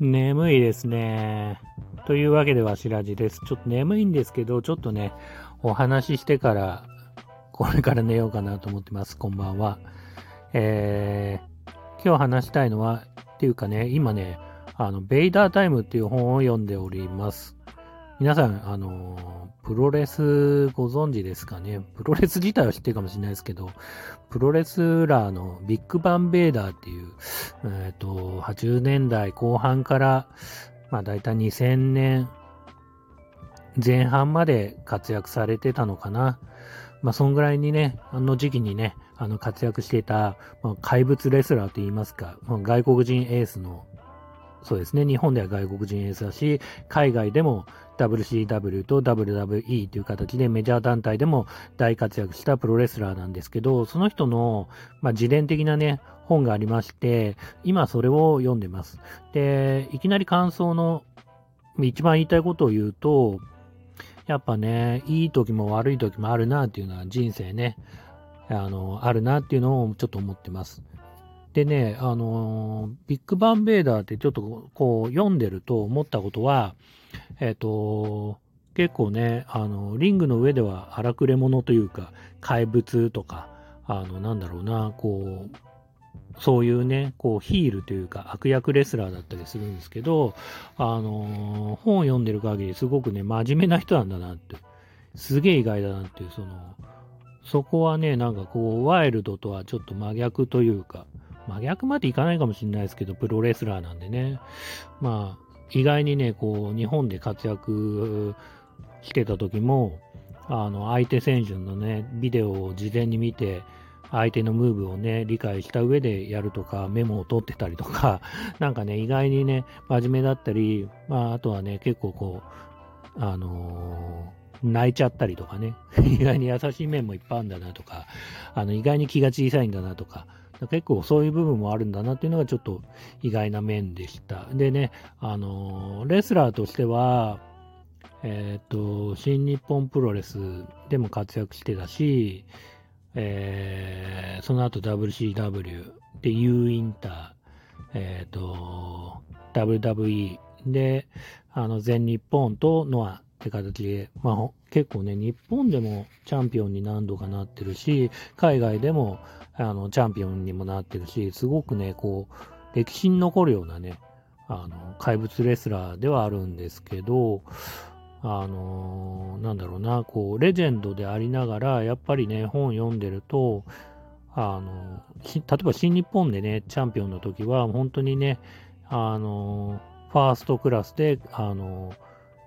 眠いですね。というわけではしらじです。ちょっと眠いんですけど、ちょっとね、お話ししてから、これから寝ようかなと思ってます。こんばんは。えー、今日話したいのは、っていうかね、今ね、あの、ベイダータイムっていう本を読んでおります。皆さん、あの、プロレスご存知ですかね？プロレス自体は知ってるかもしれないですけど、プロレスラーのビッグバンベーダーっていう、えっ、ー、と、80年代後半から、まあ大体2000年前半まで活躍されてたのかな。まあそんぐらいにね、あの時期にね、あの活躍していた、まあ、怪物レスラーと言いますか、まあ、外国人エースのそうですね。日本では外国人エースだし、海外でも WCW と WWE という形でメジャー団体でも大活躍したプロレスラーなんですけど、その人の、まあ、自伝的なね、本がありまして、今それを読んでます。で、いきなり感想の一番言いたいことを言うと、やっぱね、いい時も悪い時もあるなっていうのは人生ね、あの、あるなっていうのをちょっと思ってます。でね、あのビッグバンベーダーってちょっとこう読んでると思ったことは、えっ、ー、と、結構ね、あの、リングの上では荒くれ者というか、怪物とか、あの、なんだろうな、こう、そういうね、こう、ヒールというか、悪役レスラーだったりするんですけど、あの本を読んでる限り、すごくね、真面目な人なんだなって、すげえ意外だなっていう、その、そこはね、なんかこう、ワイルドとはちょっと真逆というか、真逆までいかないかもしれないですけど、プロレスラーなんでね。まあ、意外にね、こう、日本で活躍してた時も、あの、相手選手のね、ビデオを事前に見て、相手のムーブをね、理解した上でやるとか、メモを取ってたりとか、なんかね、意外にね、真面目だったり、まあ、あとはね、結構こう、あのー、泣いちゃったりとかね、意外に優しい面もいっぱいあるんだなとか、あの、意外に気が小さいんだなとか、結構そういう部分もあるんだなっていうのがちょっと意外な面でした。でね、あのレスラーとしては、えっ、と、新日本プロレスでも活躍してたし、えー、その後 WCW で U インター、えっ、ー、と、WWE で、あの、全日本とノアって形で、まあ、結構ね、日本でもチャンピオンに何度かなってるし、海外でも、あの、チャンピオンにもなってるし、すごくね、こう、歴史に残るようなね、あの、怪物レスラーではあるんですけど、あのなんだろうな、こう、レジェンドでありながら、やっぱりね、本読んでると、あの、例えば新日本でね、チャンピオンの時は、本当にね、あの、ファーストクラスで、あの、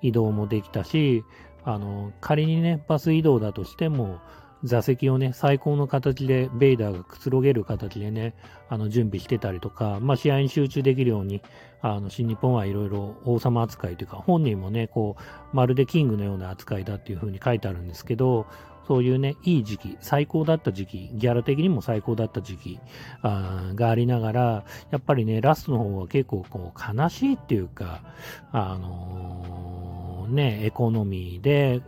移動もできたし、あの、仮にね、バス移動だとしても、座席をね、最高の形で、ベイダーがくつろげる形でね、あの、準備してたりとか、まあ、試合に集中できるように、あの、新日本はいろいろ王様扱いというか、本人もね、こう、まるでキングのような扱いだっていうふうに書いてあるんですけど、そういうね、いい時期、最高だった時期、ギャラ的にも最高だった時期あがありながら、やっぱりね、ラストの方は結構こう悲しいっていうか、あのー、ね、エコノミーで、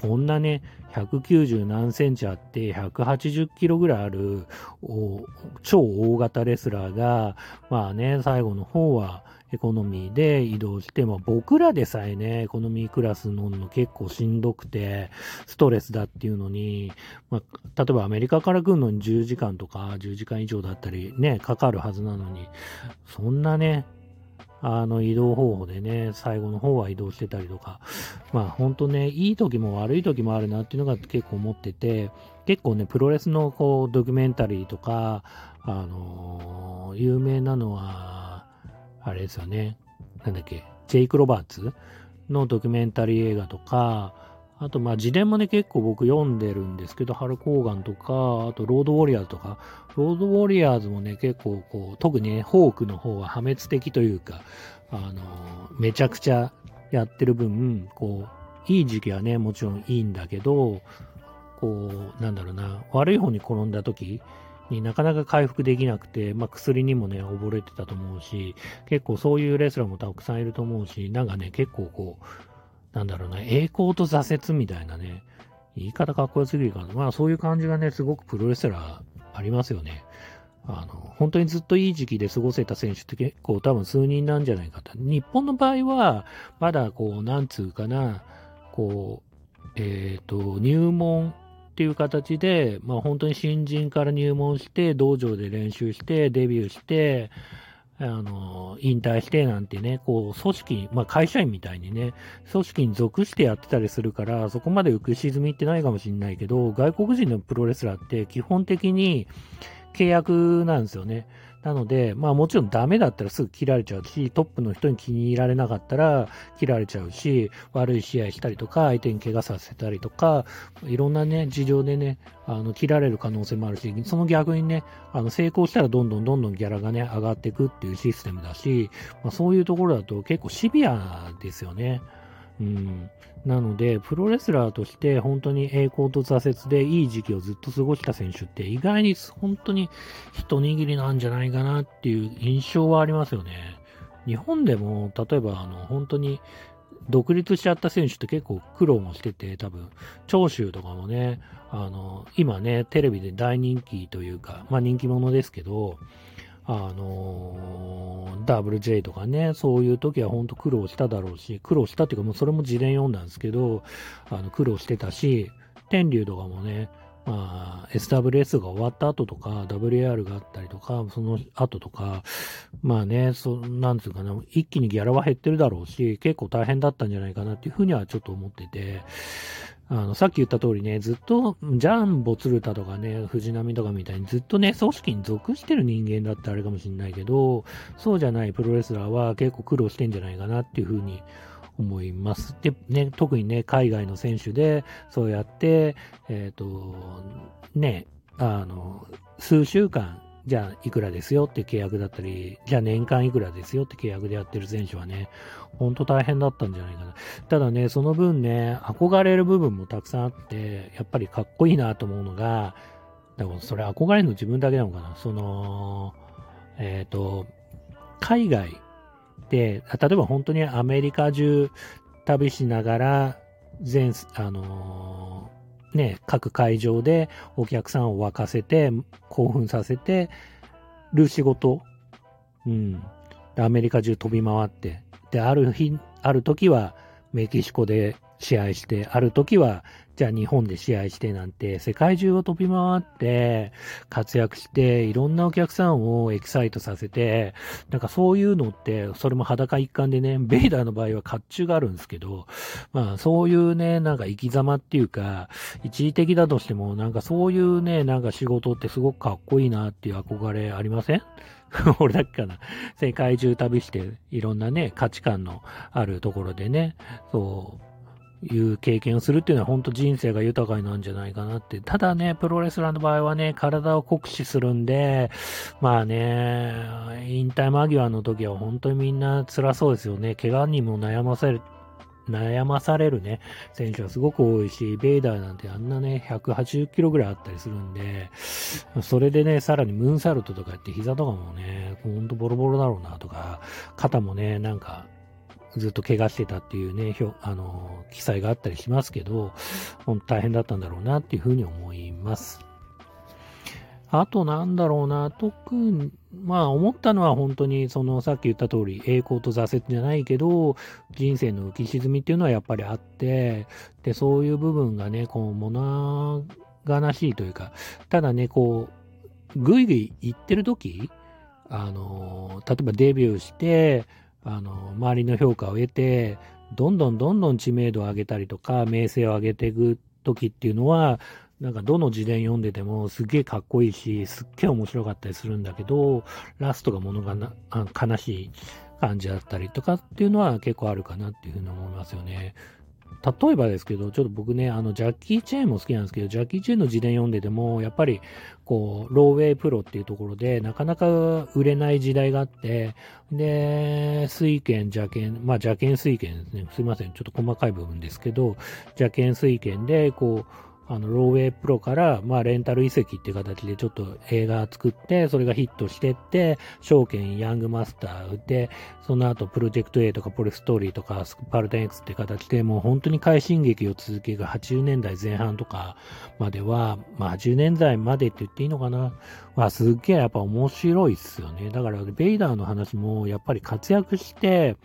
こんなね、190何センチあって180キロぐらいある超大型レスラーが、まあね、最後の方はエコノミーで移動して、まあ僕らでさえね、エコノミークラス乗るの結構しんどくて、ストレスだっていうのに、まあ、例えばアメリカから来るのに10時間とか10時間以上だったりね、かかるはずなのに、そんなね、あの移動方法でね、最後の方は移動してたりとか、まあ本当ね、いい時も悪い時もあるなっていうのが結構思ってて、結構ね、プロレスのこうドキュメンタリーとか、あのー、有名なのは、あれですよね、なんだっけ、ジェイク・ロバーツのドキュメンタリー映画とか、あと、まあ、自伝もね、結構僕読んでるんですけど、ハルコーガンとか、あと、ロードウォリアーズとか、ロードウォリアーズもね、結構、こう、特にね、ホークの方は破滅的というか、あの、めちゃくちゃやってる分、こう、いい時期はね、もちろんいいんだけど、こう、なんだろうな、悪い方に転んだ時になかなか回復できなくて、まあ、薬にもね、溺れてたと思うし、結構そういうレスラーもたくさんいると思うし、なんかね、結構こう、なんだろうな、栄光と挫折みたいなね、言い方かっこよすぎるかな。まあそういう感じがね、すごくプロレスラーありますよね。あの、本当にずっといい時期で過ごせた選手って結構多分数人なんじゃないかと。日本の場合は、まだこう、なんつうかな、こう、えっ、ー、と、入門っていう形で、まあ本当に新人から入門して、道場で練習して、デビューして、あの、引退してなんてね、こう、組織、まあ会社員みたいにね、組織に属してやってたりするから、そこまで浮く沈みってないかもしんないけど、外国人のプロレスラーって基本的に契約なんですよね。なので、まあもちろんダメだったらすぐ切られちゃうし、トップの人に気に入られなかったら切られちゃうし、悪い試合したりとか、相手に怪我させたりとか、いろんなね、事情でね、あの、切られる可能性もあるし、その逆にね、あの、成功したらどんどんどんどんギャラがね、上がっていくっていうシステムだし、まあそういうところだと結構シビアですよね。うん。なので、プロレスラーとして本当に栄光と挫折でいい時期をずっと過ごした選手って意外に本当に一握りなんじゃないかなっていう印象はありますよね。日本でも、例えばあの本当に独立しちゃった選手って結構苦労もしてて、多分、長州とかもね、あの、今ね、テレビで大人気というか、まあ人気者ですけど、あのー、WJ とかね、そういう時は本当苦労しただろうし、苦労したっていうかもうそれも自伝読んだんですけど、あの、苦労してたし、天竜とかもね、まあ、SWS が終わった後とか、WAR があったりとか、その後とか、まあね、そなんつうかな、一気にギャラは減ってるだろうし、結構大変だったんじゃないかなっていうふうにはちょっと思ってて、あの、さっき言った通りね、ずっと、ジャンボ鶴田とかね、藤波とかみたいにずっとね、組織に属してる人間だってあれかもしんないけど、そうじゃないプロレスラーは結構苦労してんじゃないかなっていうふうに思います。で、ね、特にね、海外の選手で、そうやって、えっ、ー、と、ね、あの、数週間、じゃあいくらですよって契約だったり、じゃあ年間いくらですよって契約でやってる選手はね、ほんと大変だったんじゃないかな。ただね、その分ね、憧れる部分もたくさんあって、やっぱりかっこいいなと思うのが、でもそれ憧れるの自分だけなのかな。その、えっ、ー、と、海外で、例えば本当にアメリカ中旅しながら、全、あのー、ね、各会場でお客さんを沸かせて、興奮させてる仕事。うん。アメリカ中飛び回って。で、ある日、ある時はメキシコで試合して、ある時はじゃあ日本で試合してなんて、世界中を飛び回って、活躍して、いろんなお客さんをエキサイトさせて、なんかそういうのって、それも裸一貫でね、ベイダーの場合は甲冑があるんですけど、まあそういうね、なんか生き様っていうか、一時的だとしても、なんかそういうね、なんか仕事ってすごくかっこいいなっていう憧れありません？俺だけかな。世界中旅して、いろんなね、価値観のあるところでね、そう、いう経験をするっていうのは本当人生が豊かになるんじゃないかなって。ただね、プロレスラーの場合はね、体を酷使するんで、まあね、引退間際の時は本当にみんな辛そうですよね。怪我にも悩ませる。悩まされるね、選手はすごく多いし、ベイダーなんてあんなね、180キロぐらいあったりするんで、それでね、さらにムーンサルトとかやって膝とかもね、ほんとボロボロだろうなとか、肩もね、なんか、ずっと怪我してたっていうね、あの、記載があったりしますけど、本当大変だったんだろうなっていうふうに思います。あとなんだろうな、特に、まあ思ったのは本当にそのさっき言った通り栄光と挫折じゃないけど、人生の浮き沈みっていうのはやっぱりあって、で、そういう部分がね、こう物悲しいというか、ただね、こう、ぐいぐい行ってる時、あの、例えばデビューして、あの、周りの評価を得て、どんどんどんどん知名度を上げたりとか、名声を上げていく時っていうのは、なんかどの自伝読んでてもすっげえかっこいいし、すっげえ面白かったりするんだけど、ラストが物がな悲しい感じだったりとかっていうのは結構あるかなっていうふうに思いますよね。例えばですけど、ちょっと僕ね、あの、ジャッキー・チェーンも好きなんですけど、ジャッキー・チェーンの自伝読んでても、やっぱり、こう、ローウェイプロっていうところで、なかなか売れない時代があって、で、水拳、邪剣、まあ邪剣水拳ですね。すいません。ちょっと細かい部分ですけど、邪剣水拳で、こう、あの、ローウェイプロから、まあ、レンタル遺跡っていう形でちょっと映画作って、それがヒットしてって、証券ヤングマスターで、その後、プロジェクト A とか、ポリストーリーとか、スパルタン X っていう形で、もう本当に快進撃を続ける80年代前半とかまでは、まあ、80年代までって言っていいのかな。は、すっげえやっぱ面白いっすよね。だから、ベイダーの話も、やっぱり活躍して、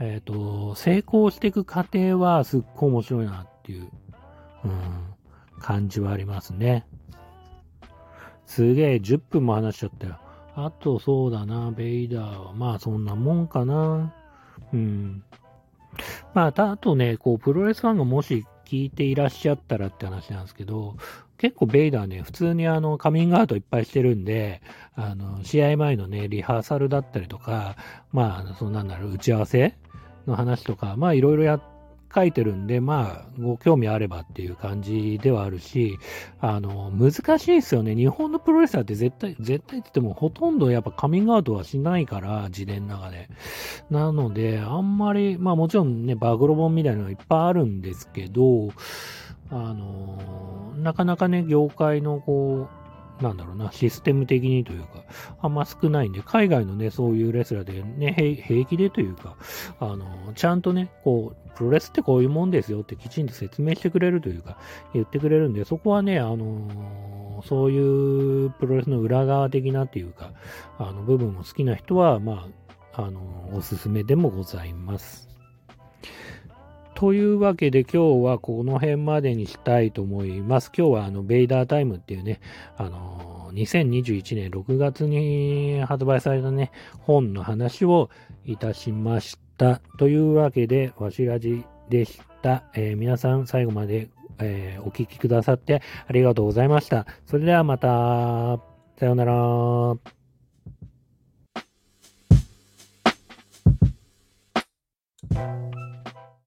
えっ、ー、と、成功していく過程はすっごい面白いなっていう、うん、感じはありますね。すげえ、10分も話しちゃったよ。あと、そうだな、ベイダーは、まあ、そんなもんかな。うん。まあ、あとね、こう、プロレスファンがもし聞いていらっしゃったらって話なんですけど、結構ベイダーね、普通にあの、カミングアウトいっぱいしてるんで、あの、試合前のね、リハーサルだったりとか、まあ、そんなんだろう、打ち合わせの話とか、まあ、いろいろやって書いてるんで、まあ、ご興味あればっていう感じではあるし、あの、難しいですよね。日本のプロレスラーって絶対、絶対って言ってもほとんどやっぱカミングアウトはしないから、自伝の中で。なので、あんまり、まあもちろんね、暴露本みたいなのがいっぱいあるんですけど、あの、なかなかね、業界のこう、なんだろうな、システム的にというか、あんま少ないんで、海外のね、そういうレスラーでね、平気でというか、あの、ちゃんとね、こう、プロレスってこういうもんですよってきちんと説明してくれるというか、言ってくれるんで、そこはね、あのそういうプロレスの裏側的なっていうか、あの、部分も好きな人は、まあ、あのおすすめでもございます。というわけで今日はこの辺までにしたいと思います。今日はあの、ベイダータイムっていうね、あの、2021年6月に発売されたね、本の話をいたしました。というわけで、わしらじでした。えー、皆さん最後まで、えー、お聞きくださってありがとうございました。それではまた、さようなら。